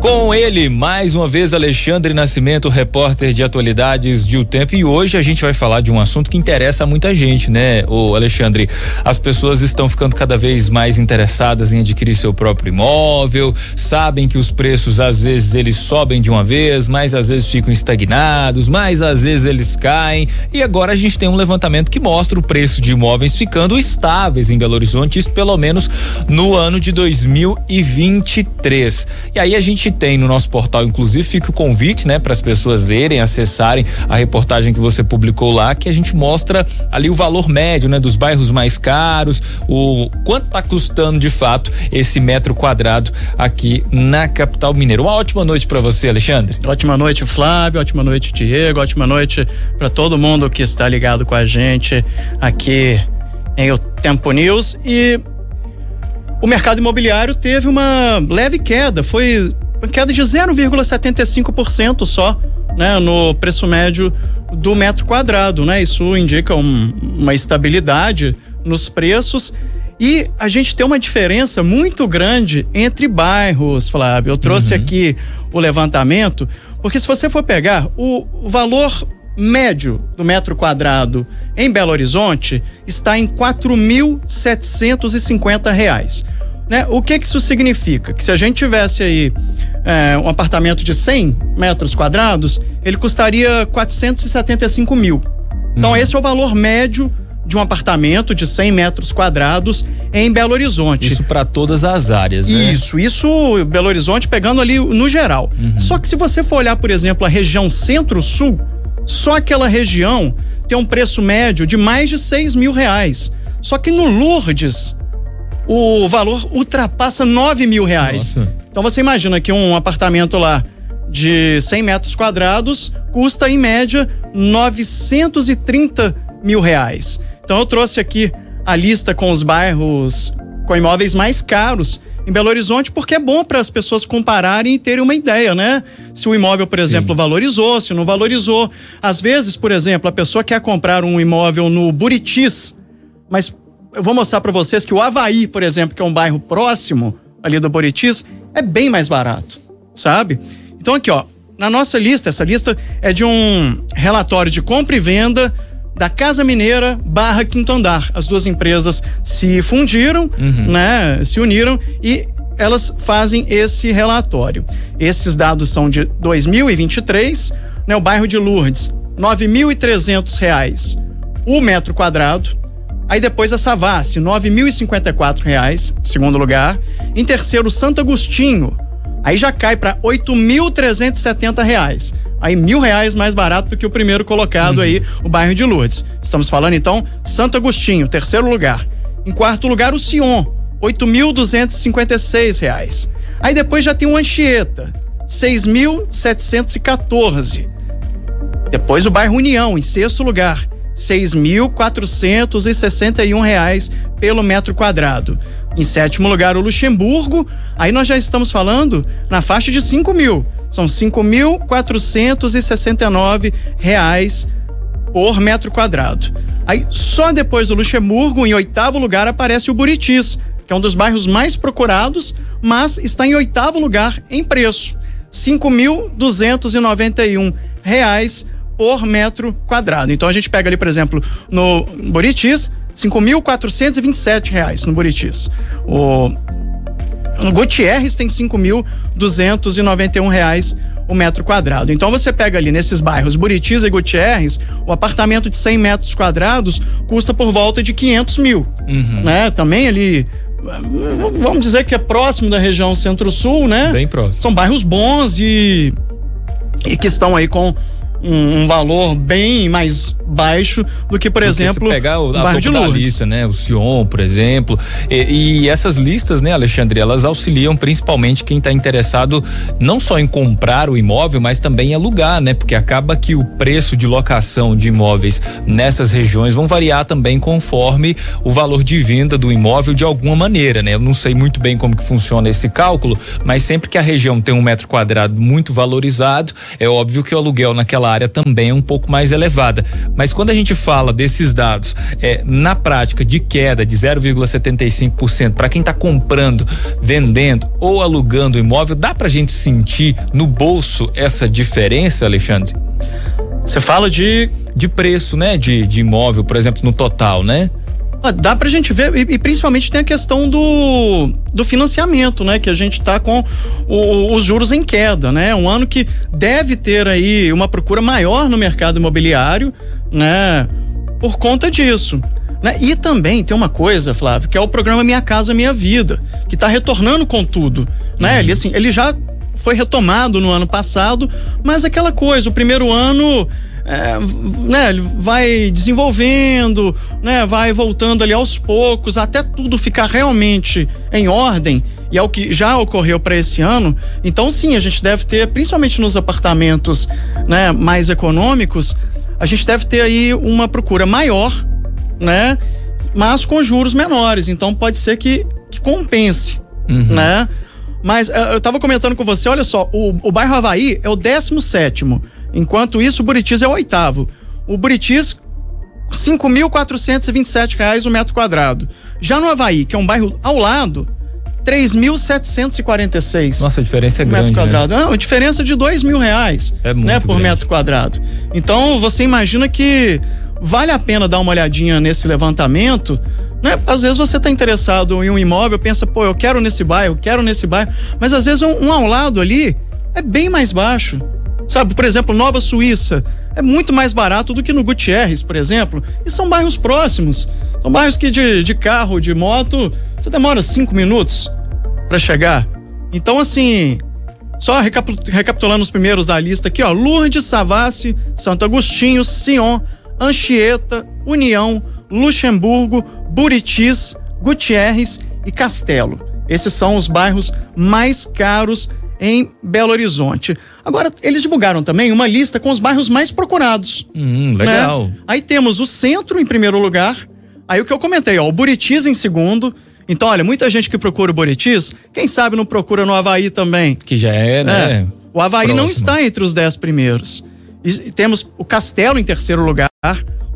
Com ele, mais uma vez, Alexandre Nascimento, repórter de atualidades de O Tempo. E hoje a gente vai falar de um assunto que interessa a muita gente, né, o Alexandre? As pessoas estão ficando cada vez mais interessadas em adquirir seu próprio imóvel, sabem que os preços às vezes eles sobem de uma vez, mas às vezes ficam estagnados, mas às vezes eles caem. E agora a gente tem um levantamento que mostra o preço de imóveis ficando estáveis em Belo Horizonte, isso pelo menos no ano de 2023. E aí a gente tem no nosso portal, inclusive, fica o convite, né, para as pessoas verem, acessarem a reportagem que você publicou lá, que a gente mostra ali o valor médio, né, dos bairros mais caros, o quanto está custando de fato esse metro quadrado aqui na capital mineira. Uma ótima noite para você, Alexandre. Ótima noite, Flávio. Ótima noite, Diego. Ótima noite para todo mundo que está ligado com a gente aqui em o Tempo News e o mercado imobiliário teve uma leve queda, foi uma queda de 0,75% só, né, no preço médio do metro quadrado, né? Isso indica um, uma estabilidade nos preços e a gente tem uma diferença muito grande entre bairros, Flávio. Eu trouxe uhum. aqui o levantamento, porque se você for pegar o, valor médio do metro quadrado em Belo Horizonte está em 4.750 reais. Né? O que, que isso significa? Que se a gente tivesse aí é, um apartamento de 100 metros quadrados, ele custaria 475 mil. Então, hum. esse é o valor médio de um apartamento de 100 metros quadrados em Belo Horizonte. Isso para todas as áreas, né? Isso, isso Belo Horizonte pegando ali no geral. Uhum. Só que se você for olhar, por exemplo, a região Centro-Sul, só aquela região tem um preço médio de mais de 6 mil reais. Só que no Lourdes, o valor ultrapassa 9 mil reais. Nossa. Então você imagina que um apartamento lá de 100 metros quadrados custa em média 930 mil reais. Então eu trouxe aqui a lista com os bairros com imóveis mais caros em Belo Horizonte, porque é bom para as pessoas compararem e terem uma ideia, né? Se o imóvel, por exemplo, Sim. valorizou, se não valorizou. Às vezes, por exemplo, a pessoa quer comprar um imóvel no Buritis, mas eu vou mostrar para vocês que o Havaí, por exemplo, que é um bairro próximo ali do Boritis, é bem mais barato, sabe? Então aqui, ó, na nossa lista, essa lista é de um relatório de compra e venda da Casa Mineira barra Quinto Andar. As duas empresas se fundiram, uhum. né? Se uniram e elas fazem esse relatório. Esses dados são de 2023, né? O bairro de Lourdes, R$ 9.300 o metro quadrado. Aí depois a Savassi, R$ 9.054, segundo lugar. Em terceiro, Santo Agostinho. Aí já cai para R$ 8.370. Aí mil reais mais barato do que o primeiro colocado uhum. aí, o bairro de Lourdes. Estamos falando então Santo Agostinho, terceiro lugar. Em quarto lugar, o Sion, R$ 8.256. Aí depois já tem o Anchieta, 6.714. Depois o bairro União, em sexto lugar, 6.461 reais pelo metro quadrado. Em sétimo lugar, o Luxemburgo. Aí nós já estamos falando na faixa de 5 mil. São 5.469 reais por metro quadrado. Aí só depois do Luxemburgo, em oitavo lugar, aparece o Buritis, que é um dos bairros mais procurados, mas está em oitavo lugar em preço. 5.291 reais por metro quadrado. Então a gente pega ali, por exemplo, no Buritis, R$ reais no Buritis. O no Gutierrez tem R$ reais o metro quadrado. Então você pega ali nesses bairros Buritis e Gutierrez, o apartamento de 100 metros quadrados custa por volta de 500 mil, uhum. né? Também ali vamos dizer que é próximo da região Centro-Sul, né? Bem próximo. São bairros bons e e que estão aí com um, um, valor bem mais baixo do que, por exemplo, pegar o, a topo da lista, né? O Sion, por exemplo. E, e, essas listas, né, Alexandre, elas auxiliam principalmente quem está interessado não só em comprar o imóvel, mas também em alugar, né? Porque acaba que o preço de locação de imóveis nessas regiões vão variar também conforme o valor de venda do imóvel de alguma maneira, né? Eu não sei muito bem como que funciona esse cálculo, mas sempre que a região tem um metro quadrado muito valorizado, é óbvio que o aluguel naquela área também é um pouco mais elevada. Mas quando a gente fala desses dados, é, na prática de queda de 0,75% para quem está comprando, vendendo ou alugando o imóvel, dá para a gente sentir no bolso essa diferença, Alexandre? Você fala de de preço, né, de, de imóvel, por exemplo, no total, né? Ah, dá pra gente ver, e, e, principalmente tem a questão do, do financiamento, né? Que a gente tá com o, os juros em queda, né? Um ano que deve ter aí uma procura maior no mercado imobiliário, né? Por conta disso. Né? E também tem uma coisa, Flávio, que é o programa Minha Casa Minha Vida, que está retornando com tudo, né? Uhum. Ele, assim, ele já foi retomado no ano passado, mas aquela coisa, o primeiro ano é, né, vai desenvolvendo, né, vai voltando ali aos poucos, até tudo ficar realmente em ordem, e é o que já ocorreu para esse ano. Então, sim, a gente deve ter, principalmente nos apartamentos né, mais econômicos, a gente deve ter aí uma procura maior, né? Mas com juros menores. Então pode ser que, que compense, uhum. né? Mas eu estava comentando com você, olha só, o, o bairro Havaí é o 17 sétimo Enquanto isso, o Buritis é o oitavo. O Buritis, 5.427 reais o metro quadrado. Já no Havaí, que é um bairro ao lado, 3.746. Nossa, a diferença é grande. Metro né? quadrado. Né? Não, a diferença de dois mil reais. É muito né, por grande. metro quadrado. Então você imagina que vale a pena dar uma olhadinha nesse levantamento. Né? Às vezes você está interessado em um imóvel, pensa, pô, eu quero nesse bairro, quero nesse bairro. Mas às vezes um, um ao lado ali é bem mais baixo. Sabe, por exemplo, Nova Suíça é muito mais barato do que no Gutierrez, por exemplo. E são bairros próximos. São bairros que de, de carro, de moto, você demora cinco minutos para chegar. Então, assim, só recapitulando os primeiros da lista aqui, ó. Lourdes, Savassi, Santo Agostinho, Sion, Anchieta, União, Luxemburgo, Buritis, Gutierrez e Castelo. Esses são os bairros mais caros em Belo Horizonte. Agora, eles divulgaram também uma lista com os bairros mais procurados. Hum, legal. Né? Aí temos o centro em primeiro lugar. Aí o que eu comentei, ó, o Buritis em segundo. Então, olha, muita gente que procura o Buritis, quem sabe não procura no Havaí também. Que já é, né? É. O Havaí Próximo. não está entre os dez primeiros. E temos o Castelo em terceiro lugar,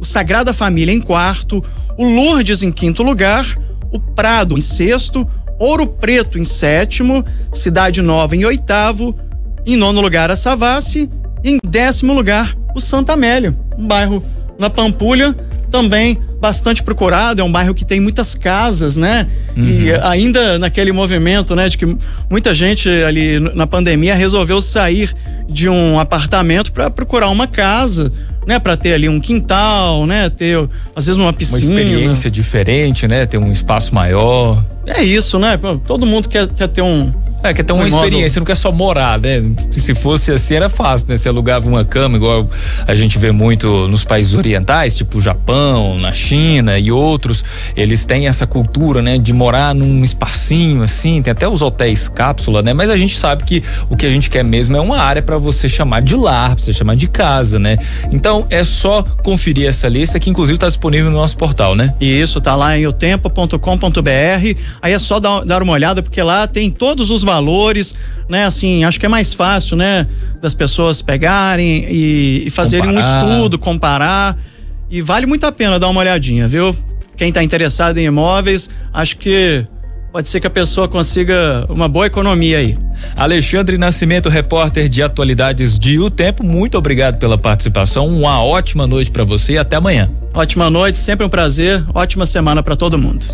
o Sagrada Família em quarto, o Lourdes em quinto lugar, o Prado em sexto, Ouro Preto em sétimo, Cidade Nova em oitavo, em nono lugar a Savassi e em décimo lugar o Santa Amélia, um bairro na Pampulha também bastante procurado, é um bairro que tem muitas casas, né? Uhum. E ainda naquele movimento, né, de que muita gente ali na pandemia resolveu sair de um apartamento para procurar uma casa, né, para ter ali um quintal, né, ter às vezes uma piscina. Uma experiência diferente, né, ter um espaço maior. É isso, né? Todo mundo quer, quer ter um é, quer ter uma experiência, não quer só morar, né? Se fosse assim era fácil, né? Você alugava uma cama, igual a gente vê muito nos países orientais, tipo Japão, na China e outros, eles têm essa cultura, né? De morar num espacinho assim, tem até os hotéis cápsula, né? Mas a gente sabe que o que a gente quer mesmo é uma área para você chamar de lar, pra você chamar de casa, né? Então é só conferir essa lista que inclusive está disponível no nosso portal, né? Isso, tá lá em otempo.com.br. Aí é só dar, dar uma olhada porque lá tem todos os valores valores, né? Assim, acho que é mais fácil, né? Das pessoas pegarem e, e fazerem comparar. um estudo, comparar. E vale muito a pena dar uma olhadinha, viu? Quem está interessado em imóveis, acho que pode ser que a pessoa consiga uma boa economia aí. Alexandre Nascimento, repórter de atualidades de O Tempo, muito obrigado pela participação. Uma ótima noite para você e até amanhã. Ótima noite, sempre um prazer. Ótima semana para todo mundo.